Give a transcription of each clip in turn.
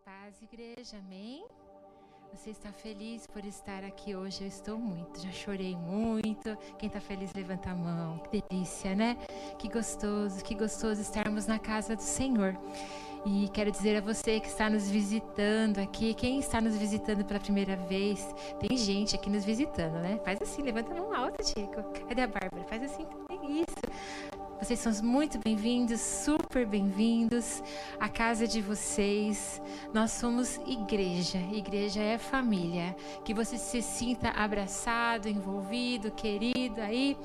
Paz, igreja, amém? Você está feliz por estar aqui hoje? Eu estou muito, já chorei muito. Quem está feliz, levanta a mão. Que delícia, né? Que gostoso, que gostoso estarmos na casa do Senhor. E quero dizer a você que está nos visitando aqui, quem está nos visitando pela primeira vez, tem gente aqui nos visitando, né? Faz assim, levanta a mão alta, Chico. Cadê a Bárbara? Faz assim também, isso. Vocês são muito bem-vindos, super bem-vindos à casa de vocês. Nós somos igreja, igreja é família. Que você se sinta abraçado, envolvido, querido aí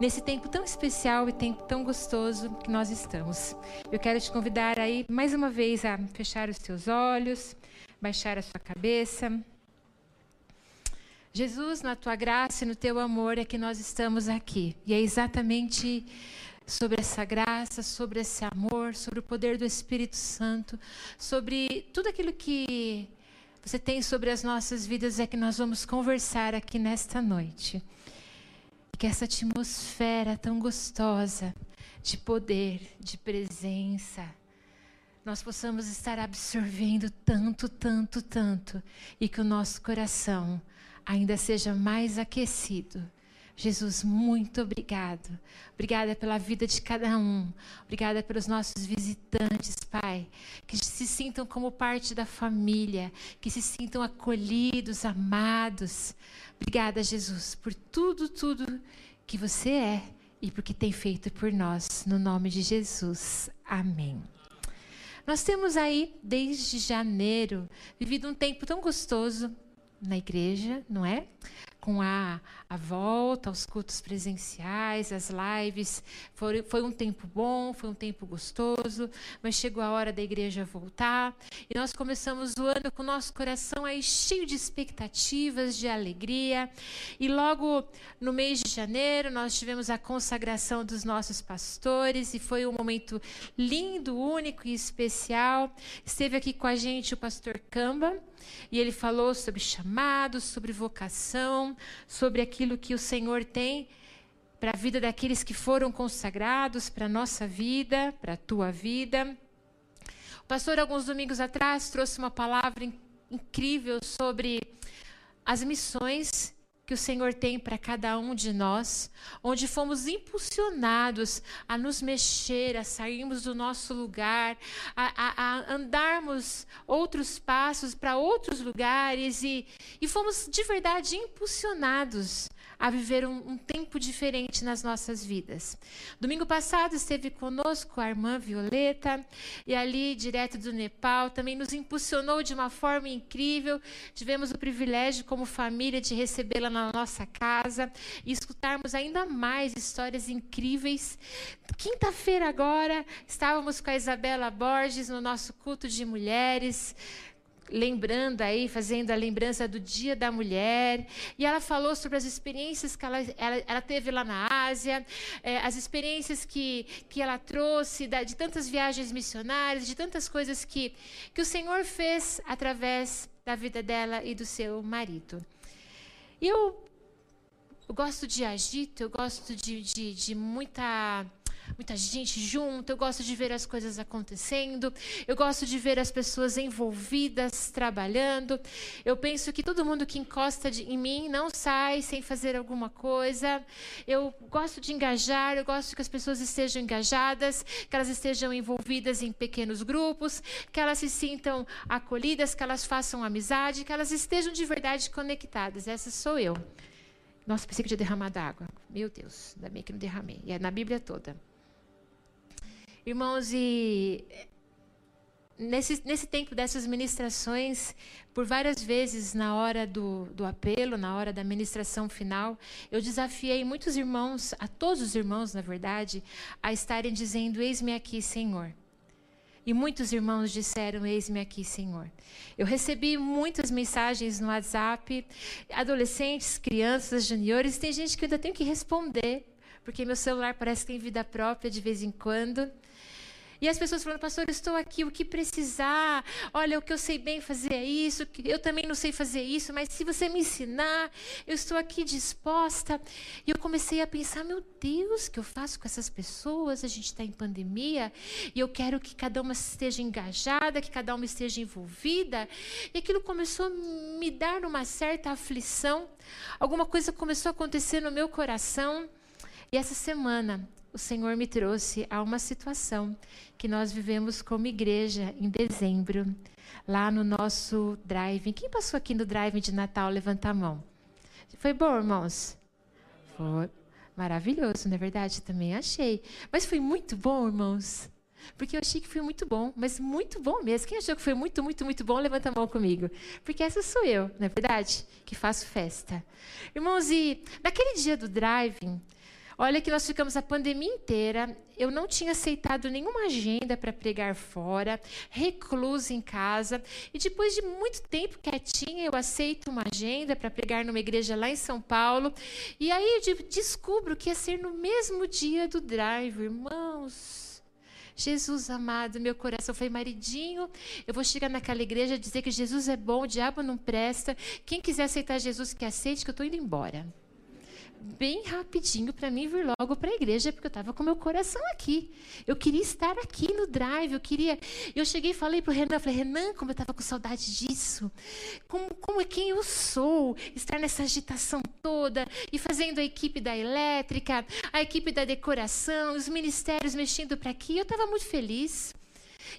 nesse tempo tão especial e tempo tão gostoso que nós estamos. Eu quero te convidar aí mais uma vez a fechar os seus olhos, baixar a sua cabeça. Jesus, na tua graça e no teu amor é que nós estamos aqui. E é exatamente sobre essa graça, sobre esse amor, sobre o poder do Espírito Santo, sobre tudo aquilo que você tem sobre as nossas vidas é que nós vamos conversar aqui nesta noite. Que essa atmosfera tão gostosa de poder, de presença, nós possamos estar absorvendo tanto, tanto, tanto, e que o nosso coração ainda seja mais aquecido Jesus, muito obrigado. Obrigada pela vida de cada um. Obrigada pelos nossos visitantes, Pai. Que se sintam como parte da família. Que se sintam acolhidos, amados. Obrigada, Jesus, por tudo, tudo que você é e por que tem feito por nós. No nome de Jesus. Amém. Nós temos aí, desde janeiro, vivido um tempo tão gostoso na igreja, não é? Com a, a volta aos cultos presenciais, as lives. Foi, foi um tempo bom, foi um tempo gostoso, mas chegou a hora da igreja voltar. E nós começamos o ano com o nosso coração aí cheio de expectativas, de alegria. E logo no mês de janeiro, nós tivemos a consagração dos nossos pastores, e foi um momento lindo, único e especial. Esteve aqui com a gente o pastor Camba. E ele falou sobre chamado, sobre vocação, sobre aquilo que o Senhor tem para a vida daqueles que foram consagrados, para a nossa vida, para a tua vida. O pastor, alguns domingos atrás, trouxe uma palavra incrível sobre as missões que o Senhor tem para cada um de nós, onde fomos impulsionados a nos mexer, a sairmos do nosso lugar, a, a, a andarmos outros passos para outros lugares e, e fomos de verdade impulsionados a viver um, um, tempo diferente nas nossas vidas. Domingo passado esteve conosco a irmã Violeta e ali, direto do Nepal, também nos impulsionou de uma forma incrível. Tivemos o privilégio, como família, de recebê-la na nossa casa e escutarmos ainda mais histórias incríveis. Quinta-feira, agora, estávamos com a Isabela Borges no nosso culto de mulheres lembrando aí, fazendo a lembrança do Dia da Mulher, e ela falou sobre as experiências que ela, ela, ela teve lá na Ásia, é, as experiências que, que ela trouxe da, de tantas viagens missionárias, de tantas coisas que, que o Senhor fez através da vida dela e do seu marido. E eu, eu gosto de agito, eu gosto de, de, de muita muita gente junto, eu gosto de ver as coisas acontecendo, eu gosto de ver as pessoas envolvidas, trabalhando. Eu penso que todo mundo que encosta de, em mim não sai sem fazer alguma coisa. Eu gosto de engajar, eu gosto que as pessoas estejam engajadas, que elas estejam envolvidas em pequenos grupos, que elas se sintam acolhidas, que elas façam amizade, que elas estejam de verdade conectadas. Essa sou eu. Nossa, pensei que tinha derramado água. Meu Deus, ainda bem que não derramei. E é na Bíblia toda. Irmãos, e nesse, nesse tempo dessas ministrações, por várias vezes na hora do, do apelo, na hora da ministração final, eu desafiei muitos irmãos, a todos os irmãos, na verdade, a estarem dizendo: Eis-me aqui, Senhor. E muitos irmãos disseram: Eis-me aqui, Senhor. Eu recebi muitas mensagens no WhatsApp, adolescentes, crianças, juniores. Tem gente que eu ainda tenho que responder, porque meu celular parece que tem vida própria de vez em quando. E as pessoas falando, pastor, estou aqui, o que precisar? Olha, o que eu sei bem fazer é isso, eu também não sei fazer isso, mas se você me ensinar, eu estou aqui disposta. E eu comecei a pensar, meu Deus, o que eu faço com essas pessoas? A gente está em pandemia e eu quero que cada uma esteja engajada, que cada uma esteja envolvida. E aquilo começou a me dar uma certa aflição. Alguma coisa começou a acontecer no meu coração. E essa semana o Senhor me trouxe a uma situação que nós vivemos como igreja em dezembro, lá no nosso drive. Quem passou aqui no drive de Natal, levanta a mão. Foi bom, irmãos? Foi maravilhoso, não é verdade? Também achei. Mas foi muito bom, irmãos. Porque eu achei que foi muito bom, mas muito bom mesmo. Quem achou que foi muito, muito, muito bom, levanta a mão comigo. Porque essa sou eu, não é verdade? Que faço festa. Irmãos, e naquele dia do driving, Olha que nós ficamos a pandemia inteira. Eu não tinha aceitado nenhuma agenda para pregar fora, reclusa em casa. E depois de muito tempo quietinha, eu aceito uma agenda para pregar numa igreja lá em São Paulo. E aí eu descubro que ia ser no mesmo dia do drive, irmãos. Jesus amado, meu coração foi maridinho. Eu vou chegar naquela igreja dizer que Jesus é bom, o diabo não presta. Quem quiser aceitar Jesus, que aceite, que eu estou indo embora bem rapidinho para mim vir logo para a igreja, porque eu estava com meu coração aqui. Eu queria estar aqui no drive, eu queria. Eu cheguei e falei para o Renan, falei, Renan, como eu estava com saudade disso. Como, como é quem eu sou, estar nessa agitação toda e fazendo a equipe da elétrica, a equipe da decoração, os ministérios mexendo para aqui. Eu estava muito feliz.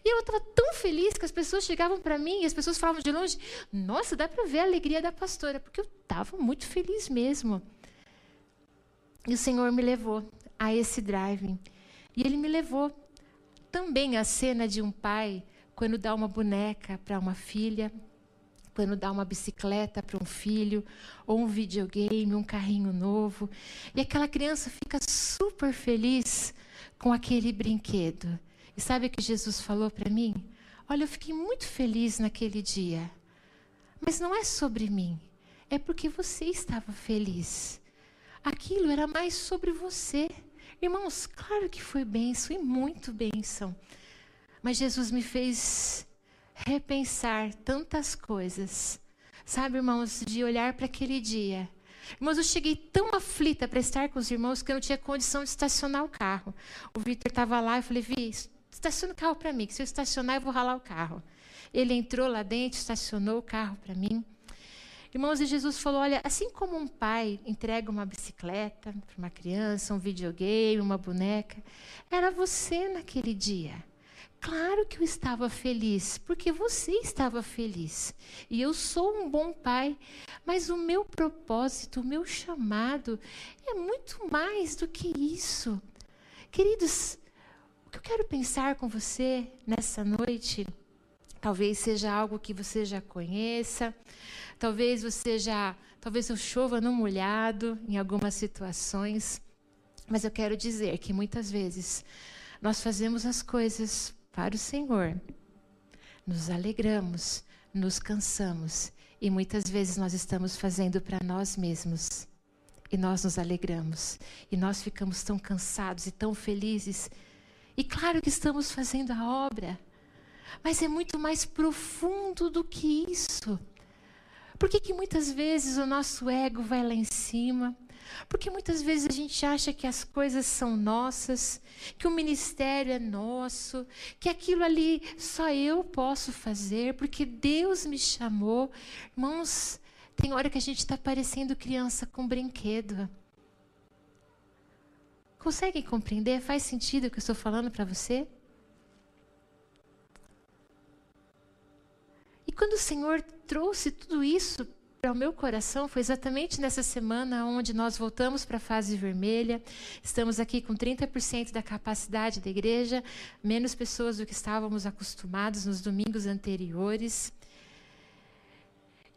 E eu estava tão feliz que as pessoas chegavam para mim e as pessoas falavam de longe: Nossa, dá para ver a alegria da pastora, porque eu estava muito feliz mesmo. E o Senhor me levou a esse driving. E ele me levou também à cena de um pai quando dá uma boneca para uma filha, quando dá uma bicicleta para um filho, ou um videogame, um carrinho novo. E aquela criança fica super feliz com aquele brinquedo. E sabe o que Jesus falou para mim? Olha, eu fiquei muito feliz naquele dia. Mas não é sobre mim, é porque você estava feliz. Aquilo era mais sobre você. Irmãos, claro que foi bênção e muito bênção. Mas Jesus me fez repensar tantas coisas. Sabe, irmãos, de olhar para aquele dia. Irmãos, eu cheguei tão aflita para estar com os irmãos que eu não tinha condição de estacionar o carro. O Vitor estava lá, eu falei, Vi, estaciona o carro para mim, que se eu estacionar eu vou ralar o carro. Ele entrou lá dentro, estacionou o carro para mim. Irmãos, e Jesus falou: olha, assim como um pai entrega uma bicicleta para uma criança, um videogame, uma boneca, era você naquele dia. Claro que eu estava feliz, porque você estava feliz. E eu sou um bom pai, mas o meu propósito, o meu chamado é muito mais do que isso. Queridos, o que eu quero pensar com você nessa noite, talvez seja algo que você já conheça, Talvez você já, talvez eu chova no molhado em algumas situações, mas eu quero dizer que muitas vezes nós fazemos as coisas para o Senhor, nos alegramos, nos cansamos e muitas vezes nós estamos fazendo para nós mesmos. E nós nos alegramos. E nós ficamos tão cansados e tão felizes. E claro que estamos fazendo a obra. Mas é muito mais profundo do que isso. Por que, que muitas vezes o nosso ego vai lá em cima? Porque muitas vezes a gente acha que as coisas são nossas, que o ministério é nosso, que aquilo ali só eu posso fazer, porque Deus me chamou. Irmãos, tem hora que a gente está parecendo criança com brinquedo. Conseguem compreender? Faz sentido o que eu estou falando para você? Quando o Senhor trouxe tudo isso para o meu coração foi exatamente nessa semana onde nós voltamos para a fase vermelha. Estamos aqui com 30% da capacidade da igreja, menos pessoas do que estávamos acostumados nos domingos anteriores.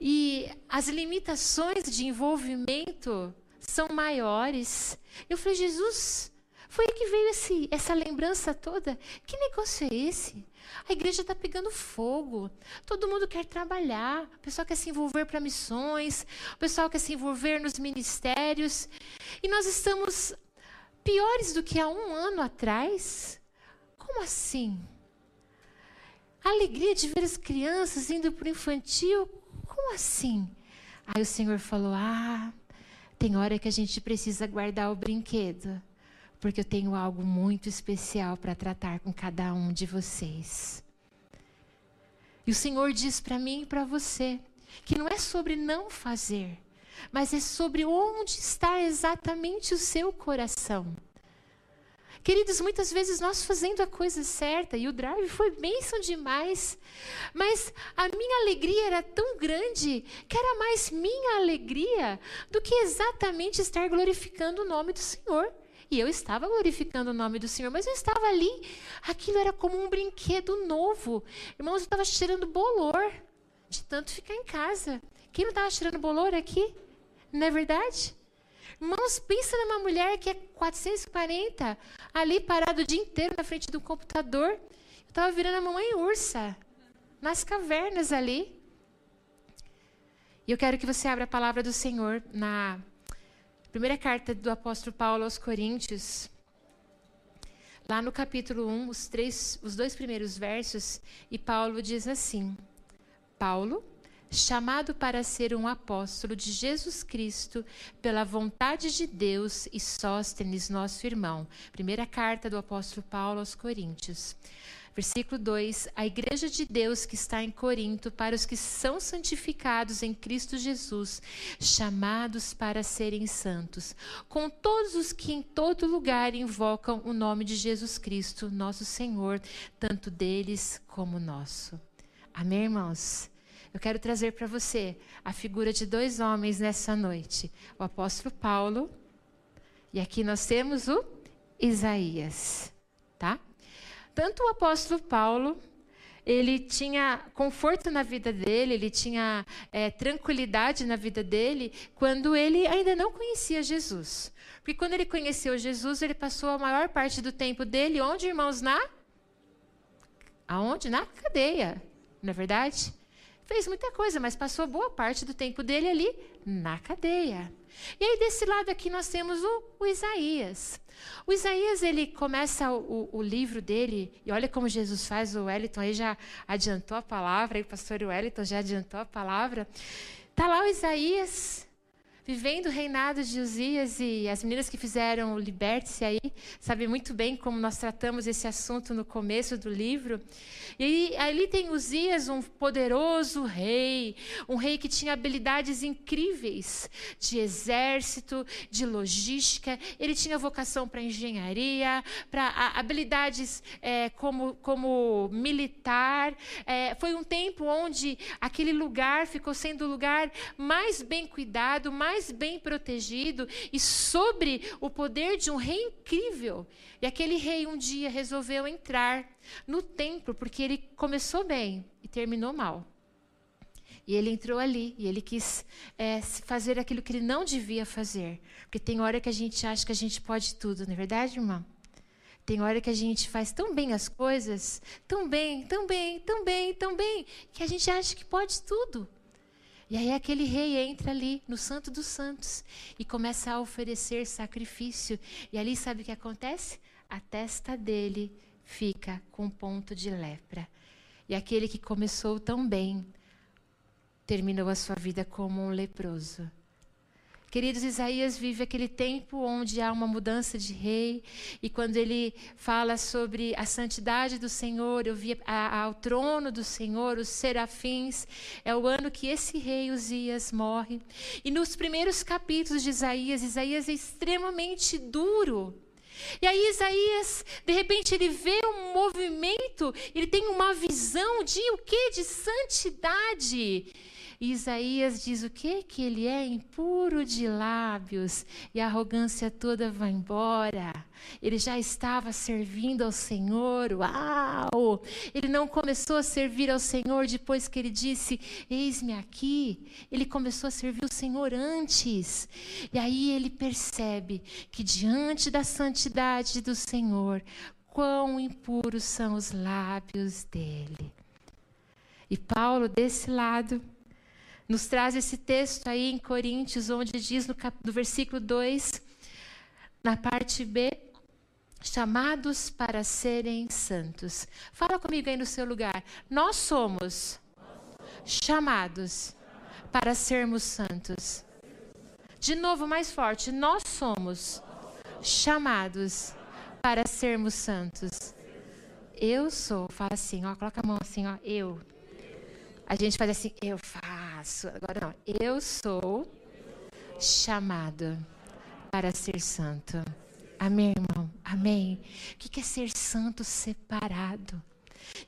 E as limitações de envolvimento são maiores. Eu falei, Jesus, foi que veio esse, essa lembrança toda. Que negócio é esse? A igreja está pegando fogo. Todo mundo quer trabalhar. O pessoal quer se envolver para missões. O pessoal quer se envolver nos ministérios. E nós estamos piores do que há um ano atrás. como assim? A alegria de ver as crianças indo para o infantil, como assim? Aí o Senhor falou: Ah, tem hora que a gente precisa guardar o brinquedo, porque eu tenho algo muito especial para tratar com cada um de vocês. E o Senhor diz para mim e para você que não é sobre não fazer, mas é sobre onde está exatamente o seu coração. Queridos, muitas vezes nós fazendo a coisa certa, e o drive foi bênção demais, mas a minha alegria era tão grande que era mais minha alegria do que exatamente estar glorificando o nome do Senhor. E eu estava glorificando o nome do Senhor, mas eu estava ali, aquilo era como um brinquedo novo. Irmãos, eu estava tirando bolor de tanto ficar em casa. Quem não estava tirando bolor aqui? Não é verdade? Irmãos, pensa numa mulher que é 440, ali parado o dia inteiro na frente do computador. Eu estava virando a mamãe ursa, nas cavernas ali. E eu quero que você abra a palavra do Senhor na primeira carta do apóstolo Paulo aos Coríntios. Lá no capítulo 1, os, três, os dois primeiros versos, e Paulo diz assim: Paulo, chamado para ser um apóstolo de Jesus Cristo pela vontade de Deus e Sóstenes, nosso irmão. Primeira carta do apóstolo Paulo aos Coríntios. Versículo 2: A igreja de Deus que está em Corinto, para os que são santificados em Cristo Jesus, chamados para serem santos, com todos os que em todo lugar invocam o nome de Jesus Cristo, nosso Senhor, tanto deles como nosso. Amém, irmãos? Eu quero trazer para você a figura de dois homens nessa noite: o apóstolo Paulo e aqui nós temos o Isaías, tá? Tanto o apóstolo Paulo ele tinha conforto na vida dele, ele tinha é, tranquilidade na vida dele, quando ele ainda não conhecia Jesus. Porque quando ele conheceu Jesus, ele passou a maior parte do tempo dele, onde, irmãos? Na? Aonde? Na cadeia, não é verdade? Fez muita coisa, mas passou boa parte do tempo dele ali na cadeia. E aí, desse lado aqui, nós temos o, o Isaías. O Isaías, ele começa o, o, livro dele, e olha como Jesus faz, o Wellington aí já adiantou a palavra, o pastor Wellington já adiantou a palavra. Está lá o Isaías, vivendo o reinado de Uzias e as meninas que fizeram o Liberte-se aí sabem muito bem como nós tratamos esse assunto no começo do livro. E ali tem Uzias, um poderoso rei, um rei que tinha habilidades incríveis de exército, de logística, ele tinha vocação para engenharia, para habilidades é, como, como militar. É, foi um tempo onde aquele lugar ficou sendo o lugar mais bem cuidado, mais mais bem protegido e sobre o poder de um rei incrível. E aquele rei um dia resolveu entrar no templo, porque ele começou bem e terminou mal. E ele entrou ali e ele quis é, fazer aquilo que ele não devia fazer. Porque tem hora que a gente acha que a gente pode tudo, não é verdade, irmão? Tem hora que a gente faz tão bem as coisas, tão bem, tão bem, tão bem, tão bem, que a gente acha que pode tudo. E aí aquele rei entra ali no Santo dos Santos e começa a oferecer sacrifício. E ali sabe o que acontece? A testa dele fica com ponto de lepra. E aquele que começou tão bem terminou a sua vida como um leproso. Queridos, Isaías vive aquele tempo onde há uma mudança de rei, e quando ele fala sobre a santidade do Senhor, eu vi ao trono do Senhor, os serafins, é o ano que esse rei Uzias morre. E nos primeiros capítulos de Isaías, Isaías é extremamente duro. E aí Isaías, de repente, ele vê um movimento, ele tem uma visão de o que? De santidade. E Isaías diz o que? Que ele é impuro de lábios e a arrogância toda vai embora. Ele já estava servindo ao Senhor, uau! Ele não começou a servir ao Senhor depois que ele disse: Eis-me aqui. Ele começou a servir o Senhor antes. E aí ele percebe que diante da santidade do Senhor, quão impuros são os lábios dele. E Paulo, desse lado, nos traz esse texto aí em Coríntios, onde diz no, cap... no versículo 2, na parte B, chamados para serem santos. Fala comigo aí no seu lugar. Nós somos chamados para sermos santos. De novo, mais forte. Nós somos chamados para sermos santos. Eu sou, fala assim, ó, coloca a mão assim, ó, eu. A gente faz assim, eu faço. Agora não, eu sou chamado para ser santo. Amém, irmão? Amém. O que é ser santo separado?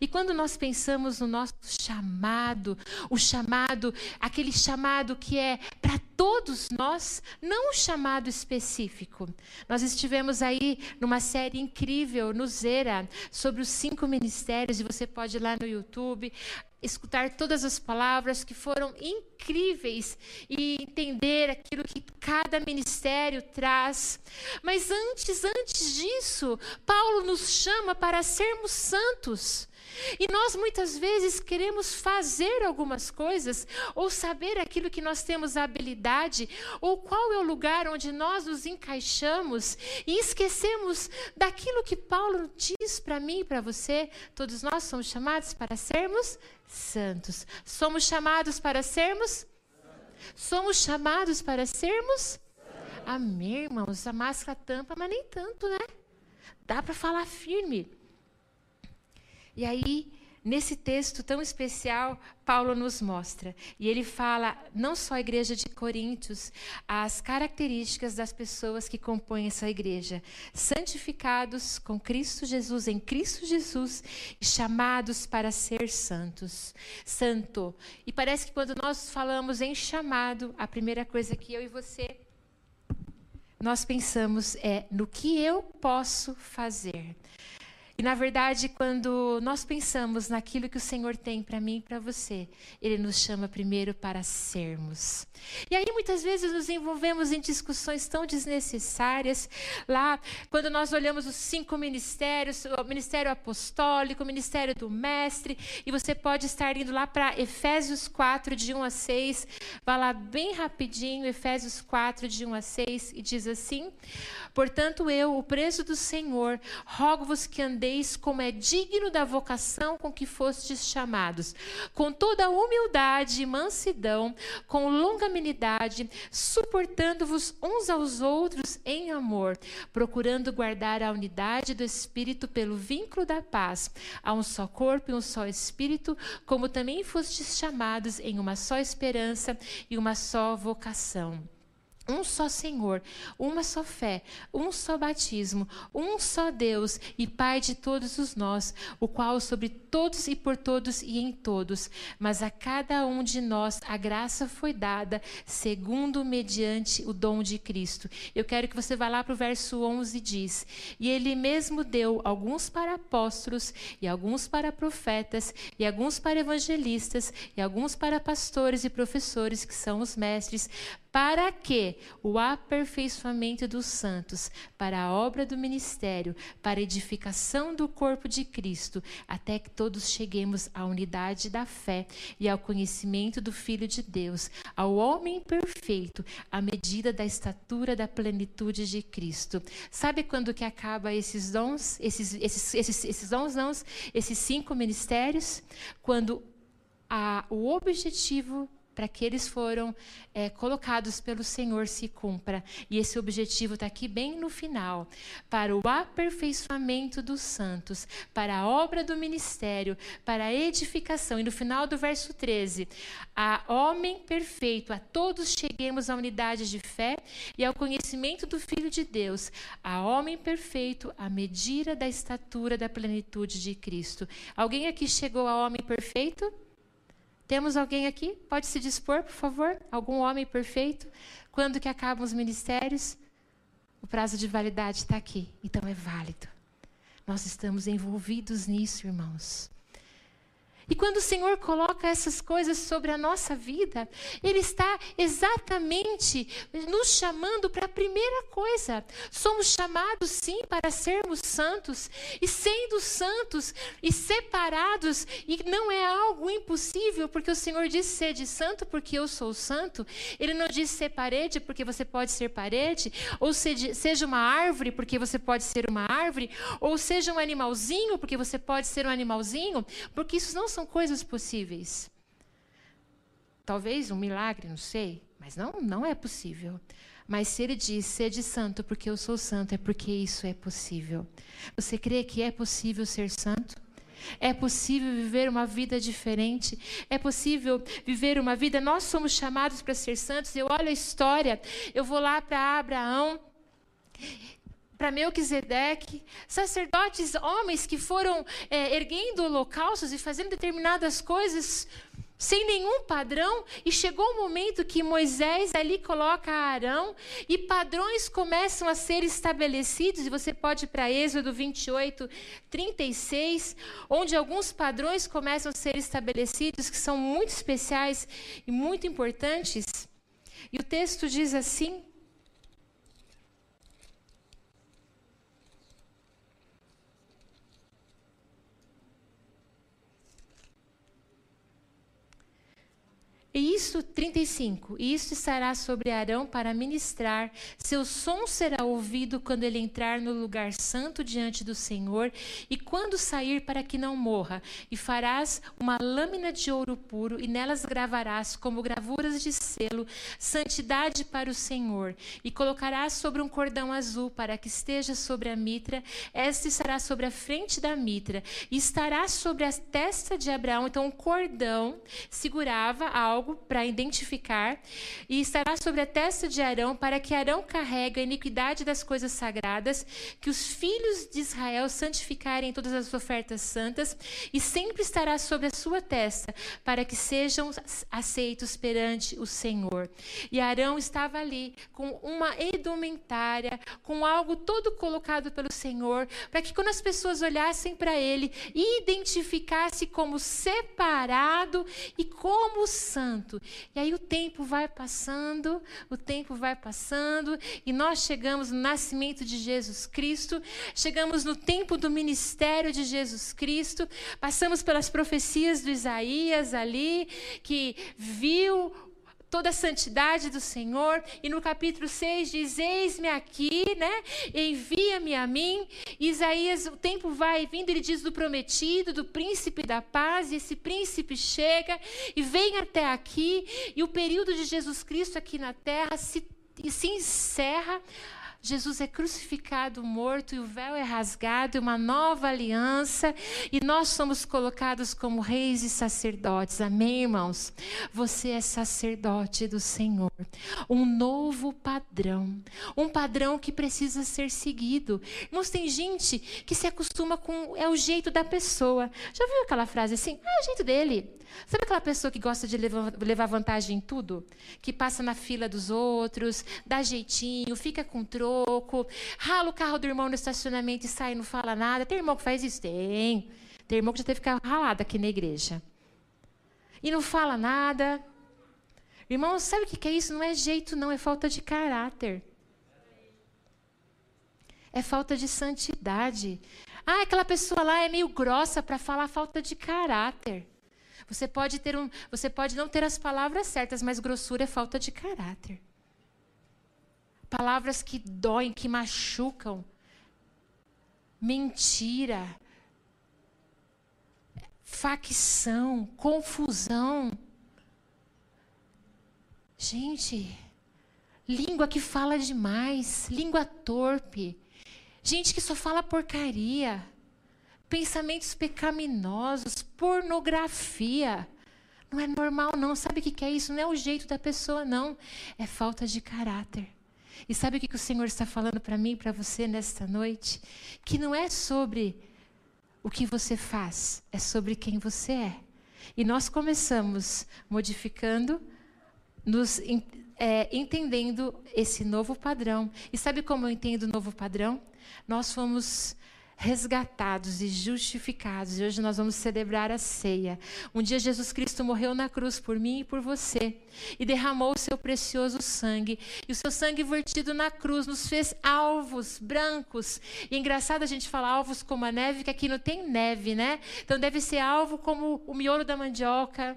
E quando nós pensamos no nosso chamado, o chamado, aquele chamado que é para todos nós, não um chamado específico. Nós estivemos aí numa série incrível no Zera sobre os cinco ministérios, e você pode ir lá no YouTube escutar todas as palavras que foram incríveis e entender aquilo que cada ministério traz. Mas antes, antes disso, Paulo nos chama para sermos santos. E nós muitas vezes queremos fazer algumas coisas, ou saber aquilo que nós temos habilidade, ou qual é o lugar onde nós nos encaixamos, e esquecemos daquilo que Paulo diz para mim e para você. Todos nós somos chamados para sermos santos. Somos chamados para sermos? Somos chamados para sermos? Amém, irmãos. A máscara tampa, mas nem tanto, né? Dá para falar firme. E aí, nesse texto tão especial, Paulo nos mostra. E ele fala, não só a igreja de Coríntios, as características das pessoas que compõem essa igreja. Santificados com Cristo Jesus, em Cristo Jesus, e chamados para ser santos. Santo. E parece que quando nós falamos em chamado, a primeira coisa que eu e você nós pensamos é no que eu posso fazer. E na verdade, quando nós pensamos naquilo que o Senhor tem para mim e para você, Ele nos chama primeiro para sermos. E aí muitas vezes nos envolvemos em discussões tão desnecessárias. Lá, quando nós olhamos os cinco ministérios, o ministério apostólico, o ministério do mestre, e você pode estar indo lá para Efésios 4, de 1 a 6. Vá lá bem rapidinho, Efésios 4, de 1 a 6, e diz assim: Portanto, eu, o preso do Senhor, rogo-vos que andem como é digno da vocação com que fostes chamados, com toda humildade e mansidão, com longanimidade, suportando-vos uns aos outros em amor, procurando guardar a unidade do Espírito pelo vínculo da paz. Há um só corpo e um só Espírito, como também fostes chamados em uma só esperança e uma só vocação um só Senhor, uma só fé, um só batismo, um só Deus e Pai de todos os nós, o qual sobre todos e por todos e em todos, mas a cada um de nós a graça foi dada segundo mediante o dom de Cristo. Eu quero que você vá lá para o verso 11 diz: "E ele mesmo deu alguns para apóstolos e alguns para profetas e alguns para evangelistas e alguns para pastores e professores que são os mestres, para que o aperfeiçoamento dos santos, para a obra do ministério, para a edificação do corpo de Cristo, até que todos cheguemos à unidade da fé e ao conhecimento do Filho de Deus, ao homem perfeito, à medida da estatura da plenitude de Cristo. Sabe quando que acaba esses dons, esses, esses, esses, esses dons, não, esses cinco ministérios? Quando a, o objetivo para que eles foram é, colocados pelo Senhor se cumpra. E esse objetivo está aqui bem no final: para o aperfeiçoamento dos santos, para a obra do ministério, para a edificação. E no final do verso 13: a homem perfeito, a todos cheguemos à unidade de fé e ao conhecimento do Filho de Deus, a homem perfeito, à medida da estatura da plenitude de Cristo. Alguém aqui chegou ao homem perfeito? Temos alguém aqui? Pode se dispor, por favor? Algum homem perfeito? Quando que acabam os ministérios? O prazo de validade está aqui, então é válido. Nós estamos envolvidos nisso, irmãos. E quando o Senhor coloca essas coisas sobre a nossa vida, Ele está exatamente nos chamando para a primeira coisa. Somos chamados, sim, para sermos santos. E sendo santos e separados, e não é algo impossível, porque o Senhor diz ser de santo porque eu sou santo. Ele não diz ser parede porque você pode ser parede, ou seja uma árvore porque você pode ser uma árvore, ou seja um animalzinho porque você pode ser um animalzinho, porque isso não são coisas possíveis. Talvez um milagre, não sei, mas não, não é possível. Mas se ele diz, sede santo porque eu sou santo, é porque isso é possível. Você crê que é possível ser santo? É possível viver uma vida diferente. É possível viver uma vida. Nós somos chamados para ser santos. Eu olho a história. Eu vou lá para Abraão para Melquisedeque, sacerdotes, homens que foram é, erguendo holocaustos e fazendo determinadas coisas sem nenhum padrão, e chegou o momento que Moisés ali coloca Arão e padrões começam a ser estabelecidos, e você pode ir para Êxodo 28, 36, onde alguns padrões começam a ser estabelecidos que são muito especiais e muito importantes. E o texto diz assim: E isto, 35, e isto estará sobre Arão para ministrar, seu som será ouvido quando ele entrar no lugar santo diante do Senhor, e quando sair para que não morra, e farás uma lâmina de ouro puro, e nelas gravarás, como gravuras de selo, santidade para o Senhor, e colocarás sobre um cordão azul, para que esteja sobre a mitra, esta estará sobre a frente da mitra, e estará sobre a testa de Abraão. Então, um cordão segurava algo algo para identificar, e estará sobre a testa de Arão, para que Arão carregue a iniquidade das coisas sagradas, que os filhos de Israel santificarem todas as ofertas santas, e sempre estará sobre a sua testa, para que sejam aceitos perante o Senhor. E Arão estava ali com uma edumentária, com algo todo colocado pelo Senhor, para que quando as pessoas olhassem para ele, identificasse como separado e como santo santo. E aí o tempo vai passando, o tempo vai passando, e nós chegamos no nascimento de Jesus Cristo, chegamos no tempo do ministério de Jesus Cristo, passamos pelas profecias do Isaías ali, que viu toda a santidade do Senhor. E no capítulo 6 diz: Eis-me aqui, né? Envia-me a mim. Isaías, o tempo vai vindo, ele diz do prometido, do príncipe da paz, e esse príncipe chega e vem até aqui, e o período de Jesus Cristo aqui na terra se, se encerra Jesus é crucificado, morto, e o véu é rasgado, e uma nova aliança, e nós somos colocados como reis e sacerdotes. Amém, irmãos? Você é sacerdote do Senhor. Um novo padrão. Um padrão que precisa ser seguido. Irmãos, tem gente que se acostuma com. É o jeito da pessoa. Já viu aquela frase assim? Ah, é o jeito dele. Sabe aquela pessoa que gosta de levar vantagem em tudo? Que passa na fila dos outros, dá jeitinho, fica com troco rala o carro do irmão no estacionamento e sai e não fala nada. Tem irmão que faz isso? Tem. Tem irmão que já teve carro ralado aqui na igreja. E não fala nada. Irmão, sabe o que é isso? Não é jeito, não, é falta de caráter. É falta de santidade. Ah, aquela pessoa lá é meio grossa para falar falta de caráter. Você pode ter um, você pode não ter as palavras certas, mas grossura é falta de caráter palavras que doem, que machucam. Mentira, facção, confusão. Gente, língua que fala demais, língua torpe, gente que só fala porcaria, pensamentos pecaminosos, pornografia. Não é normal, não. Sabe o que é isso? Não é o jeito da pessoa, não. É falta de caráter. E sabe o que o Senhor está falando para mim para você nesta noite? Que não é sobre o que você faz, é sobre quem você é. E nós começamos modificando, nos é, entendendo esse novo padrão. E sabe como eu entendo o novo padrão? Nós fomos resgatados e justificados. E hoje nós vamos celebrar a ceia. Um dia Jesus Cristo morreu na cruz por mim e por você e derramou o seu precioso sangue. E o seu sangue vertido na cruz nos fez alvos brancos. E é engraçado a gente falar alvos como a neve, que aqui não tem neve, né? Então deve ser alvo como o miolo da mandioca.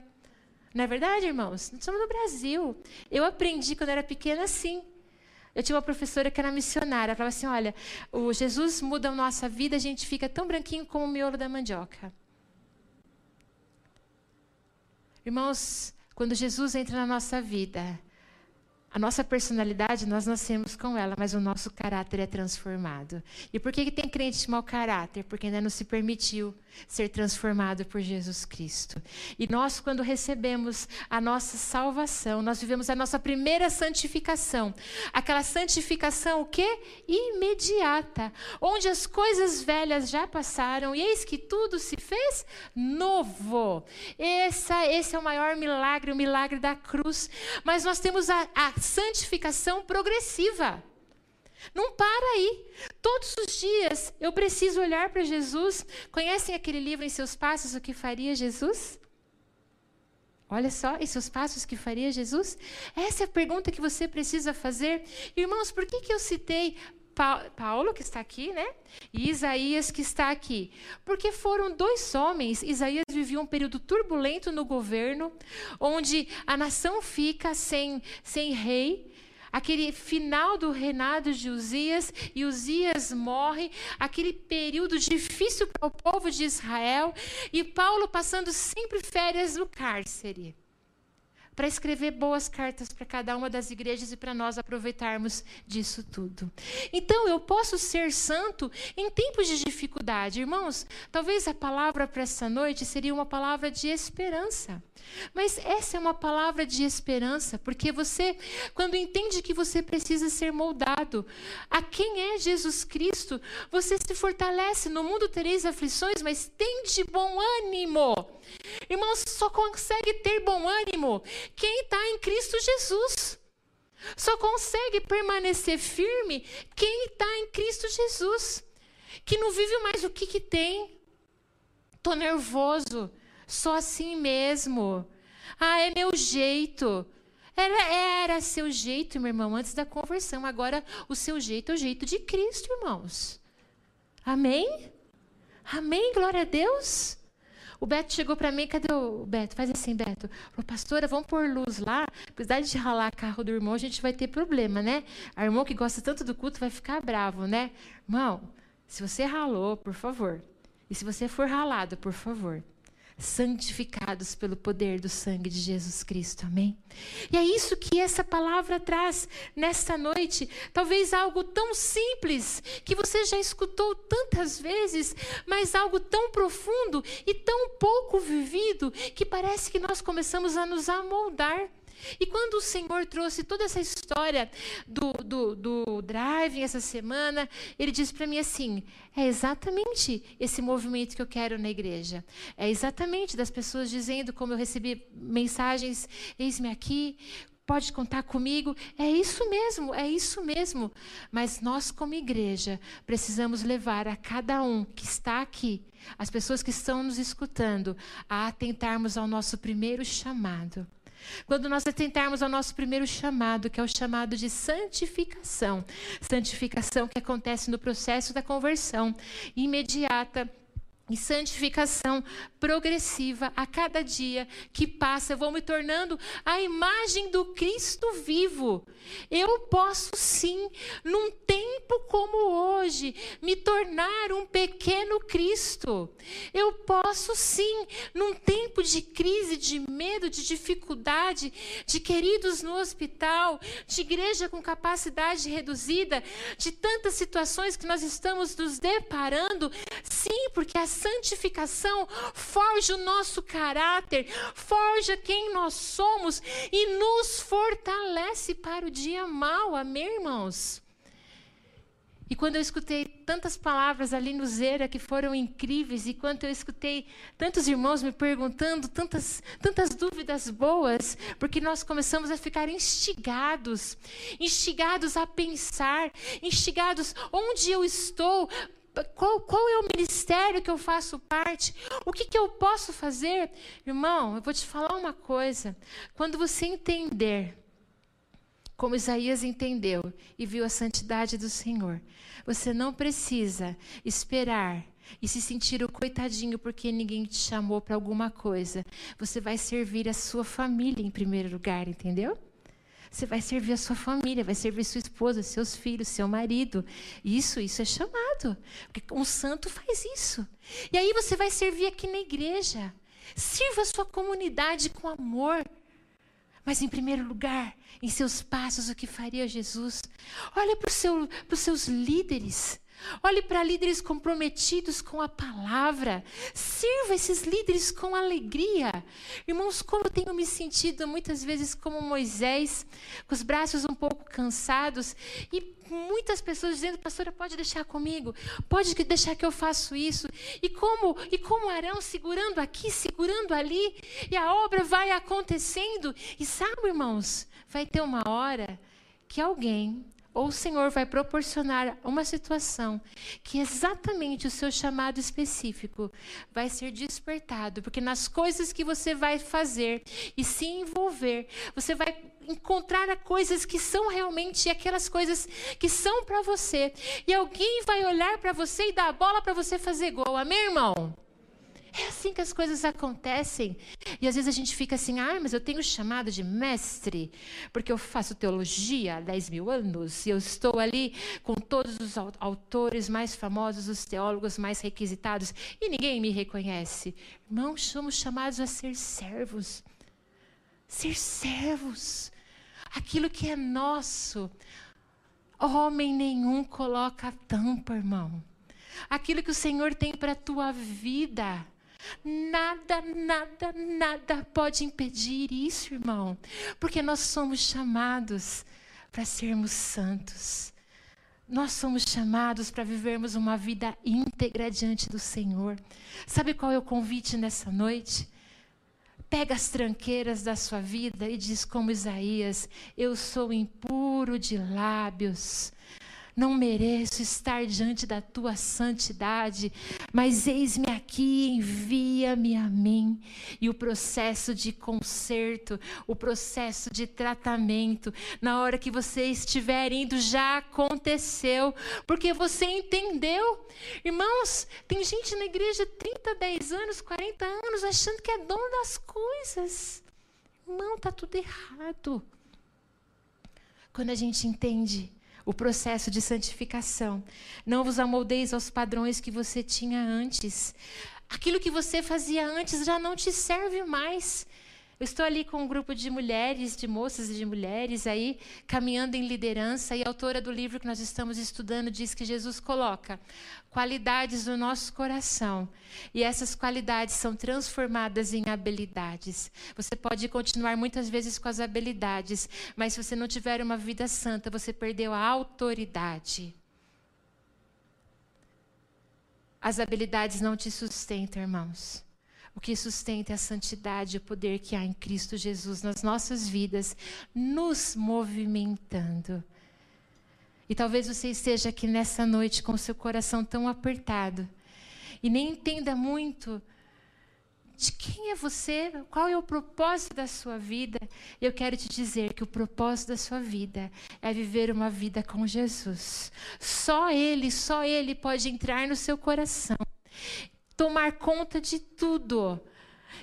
Não é verdade, irmãos? Nós estamos no Brasil. Eu aprendi quando era pequena assim. Eu tinha uma professora que era missionária. Falava assim: olha, o Jesus muda a nossa vida, a gente fica tão branquinho como o miolo da mandioca. Irmãos, quando Jesus entra na nossa vida, a nossa personalidade, nós nascemos com ela, mas o nosso caráter é transformado. E por que, que tem crente de mau caráter? Porque ainda não se permitiu ser transformado por Jesus Cristo. E nós, quando recebemos a nossa salvação, nós vivemos a nossa primeira santificação. Aquela santificação, o quê? Imediata. Onde as coisas velhas já passaram e eis que tudo se fez novo. Essa, esse é o maior milagre, o milagre da cruz. Mas nós temos a, a santificação progressiva. Não para aí. Todos os dias eu preciso olhar para Jesus. Conhecem aquele livro Em Seus Passos, O que Faria Jesus? Olha só, em seus passos que faria Jesus? Essa é a pergunta que você precisa fazer. Irmãos, por que, que eu citei Paulo, que está aqui, né? E Isaías, que está aqui. Porque foram dois homens. Isaías vivia um período turbulento no governo, onde a nação fica sem, sem rei aquele final do reinado de Uzias, e Uzias morre, aquele período difícil para o povo de Israel, e Paulo passando sempre férias no cárcere para escrever boas cartas para cada uma das igrejas e para nós aproveitarmos disso tudo. Então, eu posso ser santo em tempos de dificuldade. Irmãos, talvez a palavra para essa noite seria uma palavra de esperança. Mas essa é uma palavra de esperança, porque você, quando entende que você precisa ser moldado a quem é Jesus Cristo, você se fortalece. No mundo tereis aflições, mas tem de bom ânimo. Irmãos, só consegue ter bom ânimo quem está em Cristo Jesus. Só consegue permanecer firme quem está em Cristo Jesus. Que não vive mais o que, que tem. Estou nervoso. Só assim mesmo. Ah, é meu jeito. Era, era seu jeito, meu irmão, antes da conversão. Agora, o seu jeito é o jeito de Cristo, irmãos. Amém? Amém? Glória a Deus. O Beto chegou para mim, cadê o Beto? Faz assim, Beto. Falou, pastora, vamos pôr luz lá. Apesar de ralar carro do irmão, a gente vai ter problema, né? A irmão que gosta tanto do culto vai ficar bravo, né? Irmão, se você ralou, por favor. E se você for ralado, por favor santificados pelo poder do sangue de Jesus Cristo. Amém? E é isso que essa palavra traz nesta noite. Talvez algo tão simples que você já escutou tantas vezes, mas algo tão profundo e tão pouco vivido que parece que nós começamos a nos amoldar. E quando o Senhor trouxe toda essa história do, do, do driving essa semana, ele disse para mim assim: é exatamente esse movimento que eu quero na igreja. É exatamente das pessoas dizendo, como eu recebi mensagens: eis-me aqui, pode contar comigo. É isso mesmo, é isso mesmo. Mas nós, como igreja, precisamos levar a cada um que está aqui, as pessoas que estão nos escutando, a atentarmos ao nosso primeiro chamado. Quando nós atentarmos ao nosso primeiro chamado, que é o chamado de santificação, santificação que acontece no processo da conversão imediata e santificação progressiva a cada dia que passa, eu vou me tornando a imagem do Cristo vivo. Eu posso sim, num tempo como hoje, me tornar um pequeno Cristo. Eu posso sim, num tempo de crise, de medo, de dificuldade, de queridos no hospital, de igreja com capacidade reduzida, de tantas situações que nós estamos nos deparando, sim, porque a santificação forja o nosso caráter, forja quem nós somos e nos fortalece para o dia mau. Amém, irmãos? E quando eu escutei tantas palavras ali no Zera que foram incríveis, e quando eu escutei tantos irmãos me perguntando tantas, tantas dúvidas boas, porque nós começamos a ficar instigados, instigados a pensar, instigados onde eu estou, qual, qual é o ministério que eu faço parte? O que, que eu posso fazer? Irmão, eu vou te falar uma coisa. Quando você entender como Isaías entendeu e viu a santidade do Senhor, você não precisa esperar e se sentir o coitadinho porque ninguém te chamou para alguma coisa. Você vai servir a sua família em primeiro lugar, entendeu? Você vai servir a sua família, vai servir sua esposa, seus filhos, seu marido. Isso, isso é chamado. Porque um santo faz isso. E aí você vai servir aqui na igreja. Sirva a sua comunidade com amor. Mas, em primeiro lugar, em seus passos, o que faria Jesus? Olha para, os seus líderes. Olhe para líderes comprometidos com a palavra. Sirva esses líderes com alegria. Irmãos, como eu tenho me sentido muitas vezes como Moisés, com os braços um pouco cansados e muitas pessoas dizendo: "Pastora, pode deixar comigo? Pode deixar que eu faço isso?" E como e como Arão segurando aqui, segurando ali, e a obra vai acontecendo. E sabe, irmãos, vai ter uma hora que alguém ou o Senhor vai proporcionar uma situação que exatamente o seu chamado específico vai ser despertado, porque nas coisas que você vai fazer e se envolver, você vai encontrar coisas que são realmente aquelas coisas que são para você. E alguém vai olhar para você e dar a bola para você fazer gol. Amém, irmão? É assim que as coisas acontecem. E às vezes a gente fica assim, ah, mas eu tenho chamado de mestre, porque eu faço teologia há 10 mil anos, e eu estou ali com todos os autores mais famosos, os teólogos mais requisitados, e ninguém me reconhece. Irmãos, somos chamados a ser servos. Ser servos. Aquilo que é nosso. Homem nenhum coloca a tampa, irmão. Aquilo que o Senhor tem para a tua vida Nada, nada, nada pode impedir isso, irmão, porque nós somos chamados para sermos santos. Nós somos chamados para vivermos uma vida íntegra diante do Senhor. Sabe qual é o convite nessa noite? Pega as tranqueiras da sua vida e diz como Isaías: Eu sou impuro de lábios não mereço estar diante da tua santidade, mas eis-me aqui, envia-me a mim. E o processo de conserto, o processo de tratamento, na hora que você estiver indo, já aconteceu, porque você entendeu. Irmãos, tem gente na igreja 30, 10 anos, 40 anos, achando que é dono das coisas. Irmão, está tudo errado. Quando a gente entende o processo de santificação. Não vos amoldeis aos padrões que você tinha antes. Aquilo que você fazia antes já não te serve mais. Eu estou ali com um grupo de mulheres, de moças e de mulheres aí, caminhando em liderança, e a autora do livro que nós estamos estudando diz que Jesus coloca qualidades no nosso coração, e essas qualidades são transformadas em habilidades. Você pode continuar muitas vezes com as habilidades, mas se você não tiver uma vida santa, você perdeu a autoridade. As habilidades não te sustentam, irmãos. O que sustenta é a santidade e o poder que há em Cristo Jesus nas nossas vidas, nos movimentando. E talvez você esteja aqui nessa noite com o seu coração tão apertado e nem entenda muito de quem é você, qual é o propósito da sua vida. Eu quero te dizer que o propósito da sua vida é viver uma vida com Jesus. Só Ele, só Ele pode entrar no seu coração tomar conta de tudo.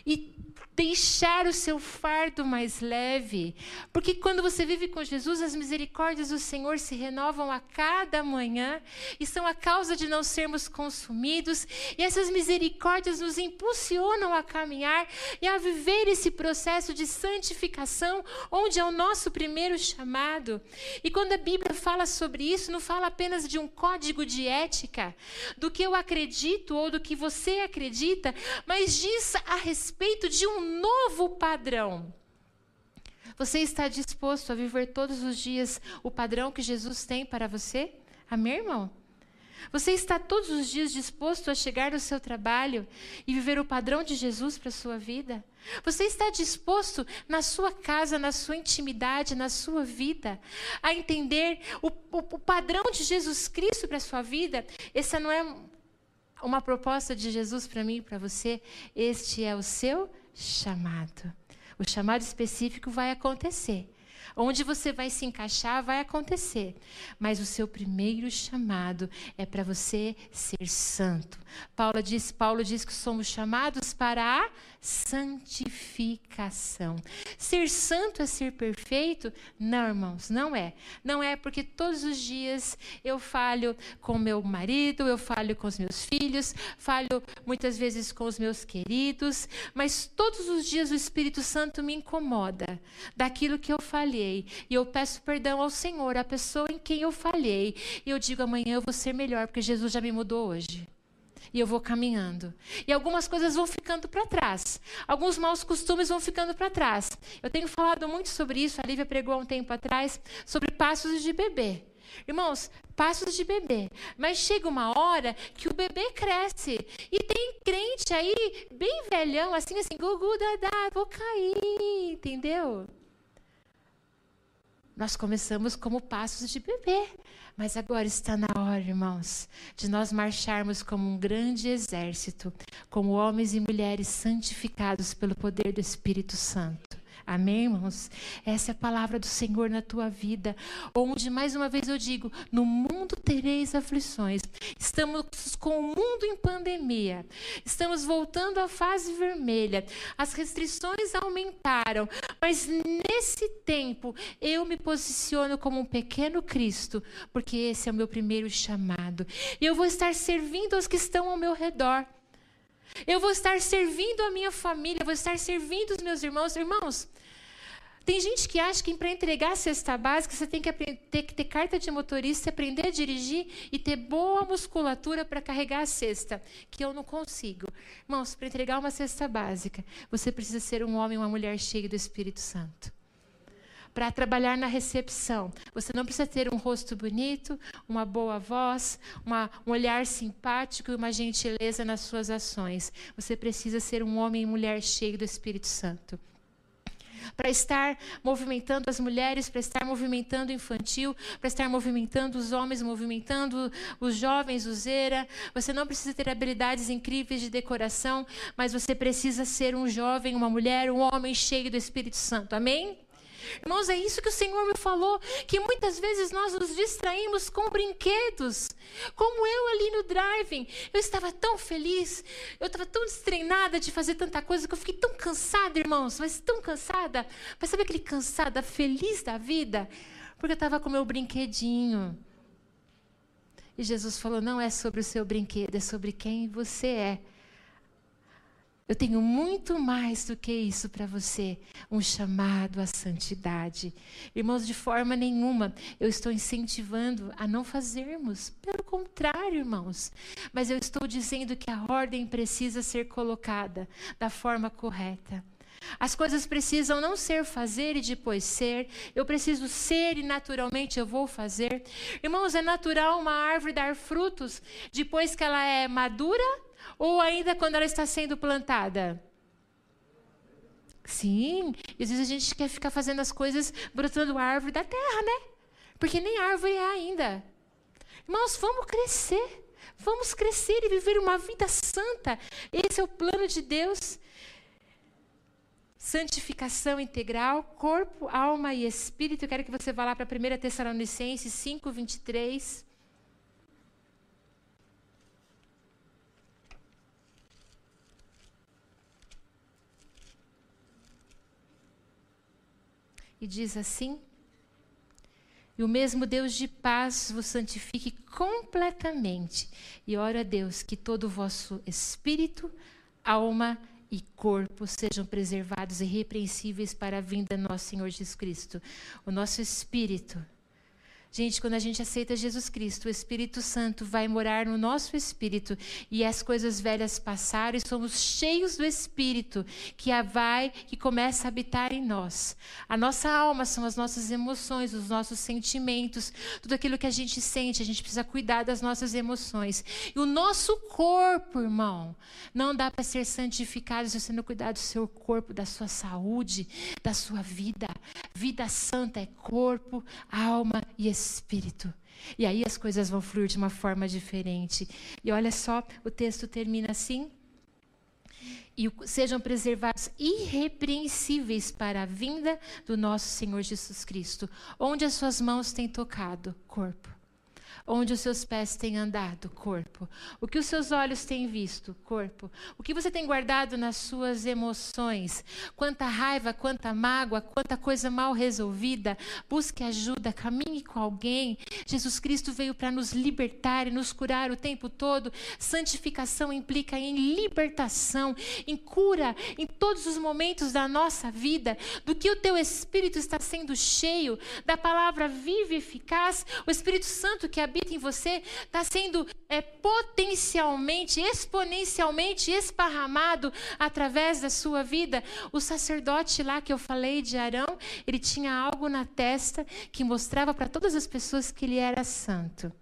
E deixar o seu fardo mais leve. Porque quando você vive com Jesus, as misericórdias do Senhor se renovam a cada manhã e são a causa de não sermos consumidos. E essas misericórdias nos impulsionam a caminhar e a viver esse processo de santificação, onde é o nosso primeiro chamado. E quando a Bíblia fala sobre isso, não fala apenas de um código de ética, do que eu acredito ou do que você acredita, mas diz a respeito de um novo padrão. Você está disposto a viver todos os dias o padrão que Jesus tem para você? Amém, irmão? Você está todos os dias disposto a chegar no seu trabalho e viver o padrão de Jesus para a sua vida? Você está disposto na sua casa, na sua intimidade, na sua vida, a entender o, o, o padrão de Jesus Cristo para a sua vida? Essa não é uma proposta de Jesus para mim e para você. Este é o seu chamado. O chamado específico vai acontecer. Onde você vai se encaixar vai acontecer, mas o seu primeiro chamado é para você ser santo. Paulo diz, Paulo diz que somos chamados para a santificação. Ser santo é ser perfeito? Não, irmãos, não é. Não é porque todos os dias eu falho com meu marido, eu falho com os meus filhos, falho muitas vezes com os meus queridos, mas todos os dias o Espírito Santo me incomoda daquilo que eu falhei. E eu peço perdão ao Senhor, a pessoa em quem eu falhei. E eu digo amanhã eu vou ser melhor, porque Jesus já me mudou hoje e eu vou caminhando. E algumas coisas vão ficando para trás. Alguns maus costumes vão ficando para trás. Eu tenho falado muito sobre isso, a Lívia pregou há um tempo atrás, sobre passos de bebê. Irmãos, passos de bebê. Mas chega uma hora que o bebê cresce. E tem crente aí, bem velhão, assim, assim, gugu, dadá, vou cair, entendeu? Nós começamos como passos de bebê. Mas agora está na hora, irmãos, de nós marcharmos como um grande exército, como homens e mulheres santificados pelo poder do Espírito Santo. Amém, irmãos? Essa é a palavra do Senhor na tua vida. Onde, mais uma vez eu digo, no mundo tereis aflições. Estamos com o mundo em pandemia. Estamos voltando à fase vermelha. As restrições aumentaram. Mas nesse tempo, eu me posiciono como um pequeno Cristo, porque esse é o meu primeiro chamado. E eu vou estar servindo aos que estão ao meu redor. Eu vou estar servindo a minha família, vou estar servindo os meus irmãos. Irmãos, tem gente que acha que para entregar a cesta básica você tem que ter que ter carta de motorista, aprender a dirigir e ter boa musculatura para carregar a cesta, que eu não consigo. Irmãos, para entregar uma cesta básica, você precisa ser um homem ou uma mulher cheio do Espírito Santo. Para trabalhar na recepção, você não precisa ter um rosto bonito, uma boa voz, uma, um olhar simpático e uma gentileza nas suas ações. Você precisa ser um homem e mulher cheio do Espírito Santo para estar movimentando as mulheres, para estar movimentando o infantil, para estar movimentando os homens, movimentando os jovens, o Zera. Você não precisa ter habilidades incríveis de decoração, mas você precisa ser um jovem, uma mulher, um homem cheio do Espírito Santo. Amém? Irmãos, é isso que o Senhor me falou, que muitas vezes nós nos distraímos com brinquedos. Como eu ali no driving, eu estava tão feliz, eu estava tão destreinada de fazer tanta coisa que eu fiquei tão cansada, irmãos, mas tão cansada. Mas sabe aquele cansada, feliz da vida? Porque eu estava com meu brinquedinho. E Jesus falou: não é sobre o seu brinquedo, é sobre quem você é. Eu tenho muito mais do que isso para você, um chamado à santidade. Irmãos, de forma nenhuma eu estou incentivando a não fazermos. Pelo contrário, irmãos. Mas eu estou dizendo que a ordem precisa ser colocada da forma correta. As coisas precisam não ser fazer e depois ser. Eu preciso ser e naturalmente eu vou fazer. Irmãos, é natural uma árvore dar frutos depois que ela é madura ou ainda quando ela está sendo plantada? Sim, e às vezes a gente quer ficar fazendo as coisas brotando árvore da terra, né? Porque nem árvore é ainda. Irmãos, vamos crescer. Vamos crescer e viver uma vida santa. Esse é o plano de Deus. Santificação integral, corpo, alma e espírito. Eu quero que você vá lá para 1 Tessalonicenses 5, 23. E diz assim: E o mesmo Deus de paz vos santifique completamente. E ora a Deus que todo o vosso espírito, alma e corpo sejam preservados irrepreensíveis para a vinda do nosso Senhor Jesus Cristo. O nosso espírito. Gente, quando a gente aceita Jesus Cristo, o Espírito Santo vai morar no nosso espírito e as coisas velhas passaram e somos cheios do Espírito que a vai, começa a habitar em nós. A nossa alma são as nossas emoções, os nossos sentimentos, tudo aquilo que a gente sente, a gente precisa cuidar das nossas emoções. E o nosso corpo, irmão, não dá para ser santificado se você não cuidar do seu corpo, da sua saúde, da sua vida. Vida santa é corpo, alma e espírito espírito. E aí as coisas vão fluir de uma forma diferente. E olha só, o texto termina assim: e sejam preservados irrepreensíveis para a vinda do nosso Senhor Jesus Cristo. Onde as suas mãos têm tocado, corpo onde os seus pés têm andado, corpo. O que os seus olhos têm visto, corpo. O que você tem guardado nas suas emoções. Quanta raiva, quanta mágoa, quanta coisa mal resolvida. Busque ajuda, caminhe com alguém. Jesus Cristo veio para nos libertar e nos curar o tempo todo. Santificação implica em libertação, em cura em todos os momentos da nossa vida, do que o teu espírito está sendo cheio, da palavra viva e eficaz, o Espírito Santo que habita em você está sendo é, potencialmente, exponencialmente esparramado através da sua vida. O sacerdote lá que eu falei de Arão, ele tinha algo na testa que mostrava para todas as pessoas que ele era santo.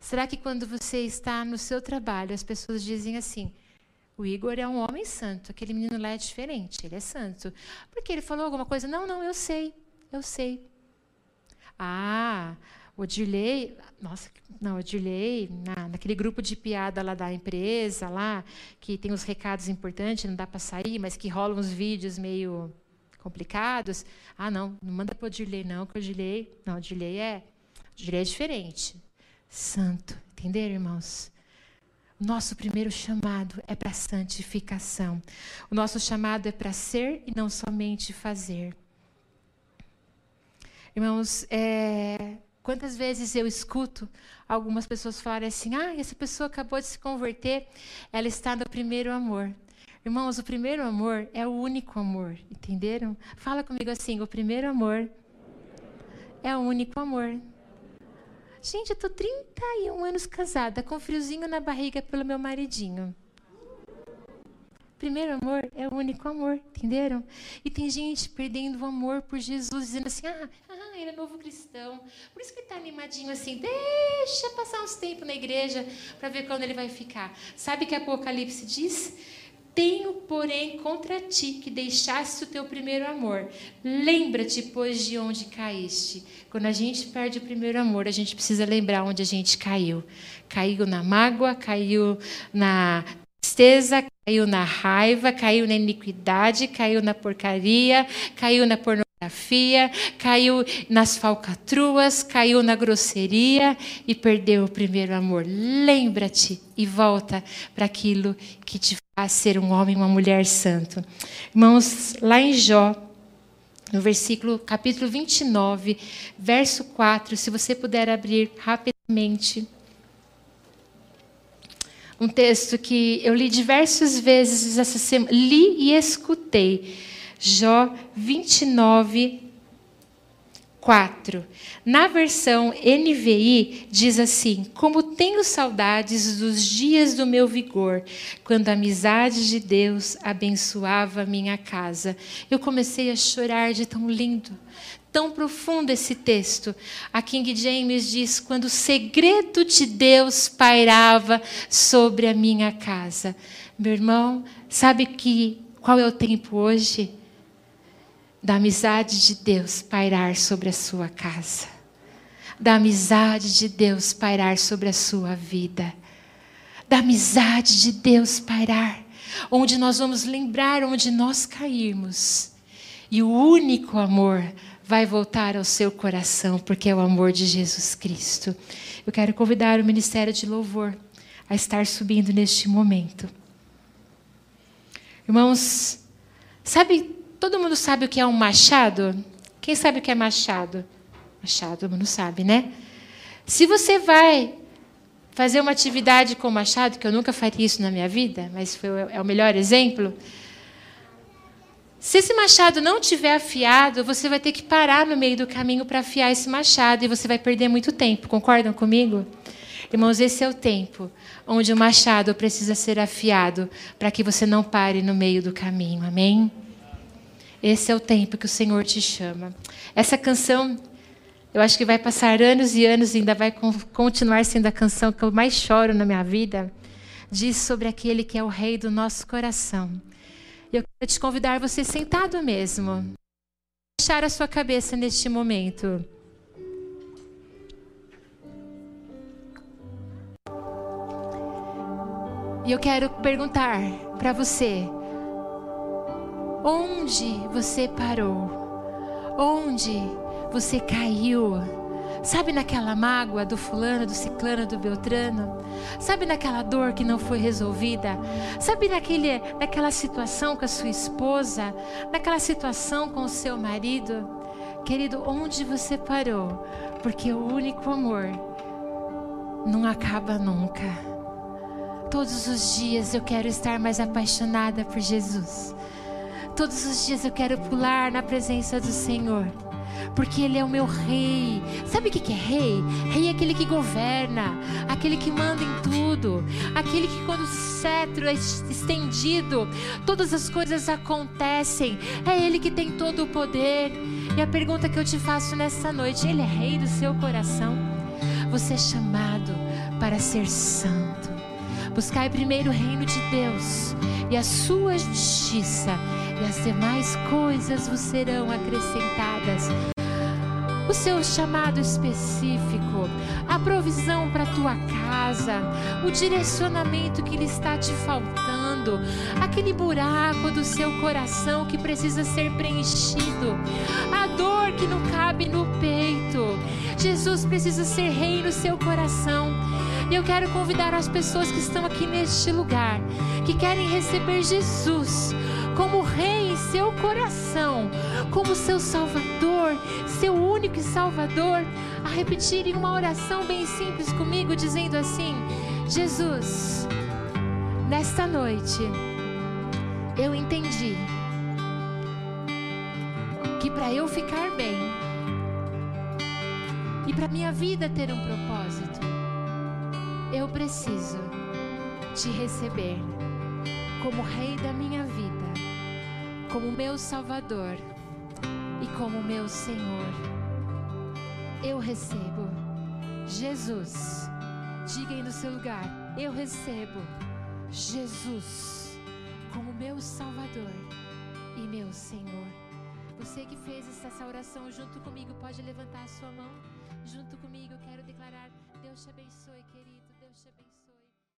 Será que quando você está no seu trabalho, as pessoas dizem assim: o Igor é um homem santo, aquele menino lá é diferente, ele é santo. Porque ele falou alguma coisa? Não, não, eu sei, eu sei. Ah, o Dirley, nossa, não, o Dirley, na, naquele grupo de piada lá da empresa, lá, que tem os recados importantes, não dá para sair, mas que rolam uns vídeos meio complicados. Ah, não, não manda para o Dirley, não, que o Dirley, não, o Dirley é, o Dirley é diferente. Santo, entenderam, irmãos? Nosso primeiro chamado é para santificação. O nosso chamado é para ser e não somente fazer. Irmãos, é, Quantas vezes eu escuto algumas pessoas falarem assim: ah, essa pessoa acabou de se converter, ela está no primeiro amor. Irmãos, o primeiro amor é o único amor, entenderam? Fala comigo assim: o primeiro amor é o único amor. Gente, eu estou 31 anos casada, com friozinho na barriga pelo meu maridinho. Primeiro amor é o único amor, entenderam? E tem gente perdendo o amor por Jesus, dizendo assim: ah, ah ele é novo cristão. Por isso que ele está animadinho assim, deixa passar uns tempos na igreja para ver quando ele vai ficar. Sabe que Apocalipse diz? Tenho, porém, contra ti que deixaste o teu primeiro amor. Lembra-te, pois, de onde caíste. Quando a gente perde o primeiro amor, a gente precisa lembrar onde a gente caiu. Caiu na mágoa, caiu na tristeza, caiu na raiva, caiu na iniquidade, caiu na porcaria, caiu na pornografia, caiu nas falcatruas, caiu na grosseria e perdeu o primeiro amor. Lembra-te e volta para aquilo que te faz ser um homem, uma mulher santo. Irmãos, lá em Jó, no versículo capítulo 29, verso 4, se você puder abrir rapidamente um texto que eu li diversas vezes essa semana, li e escutei. Jó 29, 4. Na versão NVI diz assim: Como tenho saudades dos dias do meu vigor, quando a amizade de Deus abençoava minha casa. Eu comecei a chorar de tão lindo tão profundo esse texto. A King James diz: quando o segredo de Deus pairava sobre a minha casa. Meu irmão, sabe que qual é o tempo hoje? Da amizade de Deus pairar sobre a sua casa. Da amizade de Deus pairar sobre a sua vida. Da amizade de Deus pairar. Onde nós vamos lembrar onde nós caímos. E o único amor vai voltar ao seu coração, porque é o amor de Jesus Cristo. Eu quero convidar o Ministério de Louvor a estar subindo neste momento. Irmãos, sabe, todo mundo sabe o que é um machado? Quem sabe o que é machado? Machado, todo mundo sabe, né? Se você vai fazer uma atividade com machado, que eu nunca faria isso na minha vida, mas foi, é o melhor exemplo, Se esse machado não tiver afiado, você vai ter que parar no meio do caminho para afiar esse machado e você vai perder muito tempo. Concordam comigo? Irmãos, esse é o tempo onde o machado precisa ser afiado para que você não pare no meio do caminho. Amém? Esse é o tempo que o Senhor te chama. Essa canção, eu acho que vai passar anos e anos e ainda vai continuar sendo a canção que eu mais choro na minha vida. Diz sobre aquele que é o rei do nosso coração. E eu quero te convidar você sentado mesmo. Baixar a sua cabeça neste momento. E eu quero perguntar para você: onde você parou? Onde você caiu? Sabe naquela mágoa do fulano, do ciclano, do beltrano? Sabe naquela dor que não foi resolvida? Sabe naquele, naquela situação com a sua esposa? Naquela situação com o seu marido? Querido, onde você parou? Porque o único amor não acaba nunca. Todos os dias eu quero estar mais apaixonada por Jesus. Todos os dias eu quero pular na presença do Senhor. Porque Ele é o meu rei. Sabe o que é rei? Rei é aquele que governa, aquele que manda em tudo, aquele que, quando o cetro é estendido, todas as coisas acontecem. É Ele que tem todo o poder. E a pergunta que eu te faço nessa noite: Ele é rei do seu coração? Você é chamado para ser santo. Buscai primeiro o reino de Deus e a sua justiça, e as demais coisas vos serão acrescentadas. O seu chamado específico, a provisão para tua casa, o direcionamento que lhe está te faltando, aquele buraco do seu coração que precisa ser preenchido, a dor que não cabe no peito. Jesus precisa ser rei no seu coração. E eu quero convidar as pessoas que estão aqui neste lugar, que querem receber Jesus como Rei em seu coração, como seu Salvador, seu único Salvador, a repetirem uma oração bem simples comigo, dizendo assim: Jesus, nesta noite, eu entendi que para eu ficar bem e para minha vida ter um propósito, eu preciso te receber como Rei da minha vida, como meu Salvador e como meu Senhor. Eu recebo Jesus. Diga aí no seu lugar: Eu recebo Jesus como meu Salvador e meu Senhor. Você que fez essa oração junto comigo, pode levantar a sua mão junto comigo. Quero declarar: Deus te abençoe,